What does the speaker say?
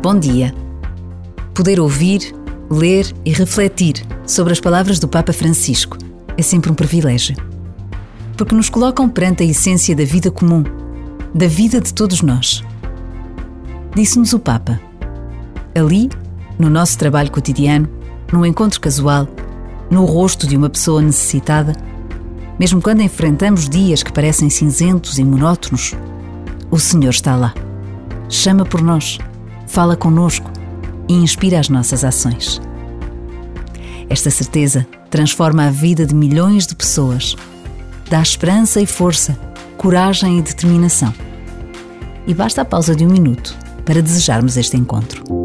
Bom dia. Poder ouvir, ler e refletir sobre as palavras do Papa Francisco é sempre um privilégio. Porque nos colocam perante a essência da vida comum, da vida de todos nós. Disse-nos o Papa: ali, no nosso trabalho cotidiano, num encontro casual, no rosto de uma pessoa necessitada, mesmo quando enfrentamos dias que parecem cinzentos e monótonos, o Senhor está lá. Chama por nós, fala conosco e inspira as nossas ações. Esta certeza transforma a vida de milhões de pessoas, dá esperança e força, coragem e determinação. E basta a pausa de um minuto para desejarmos este encontro.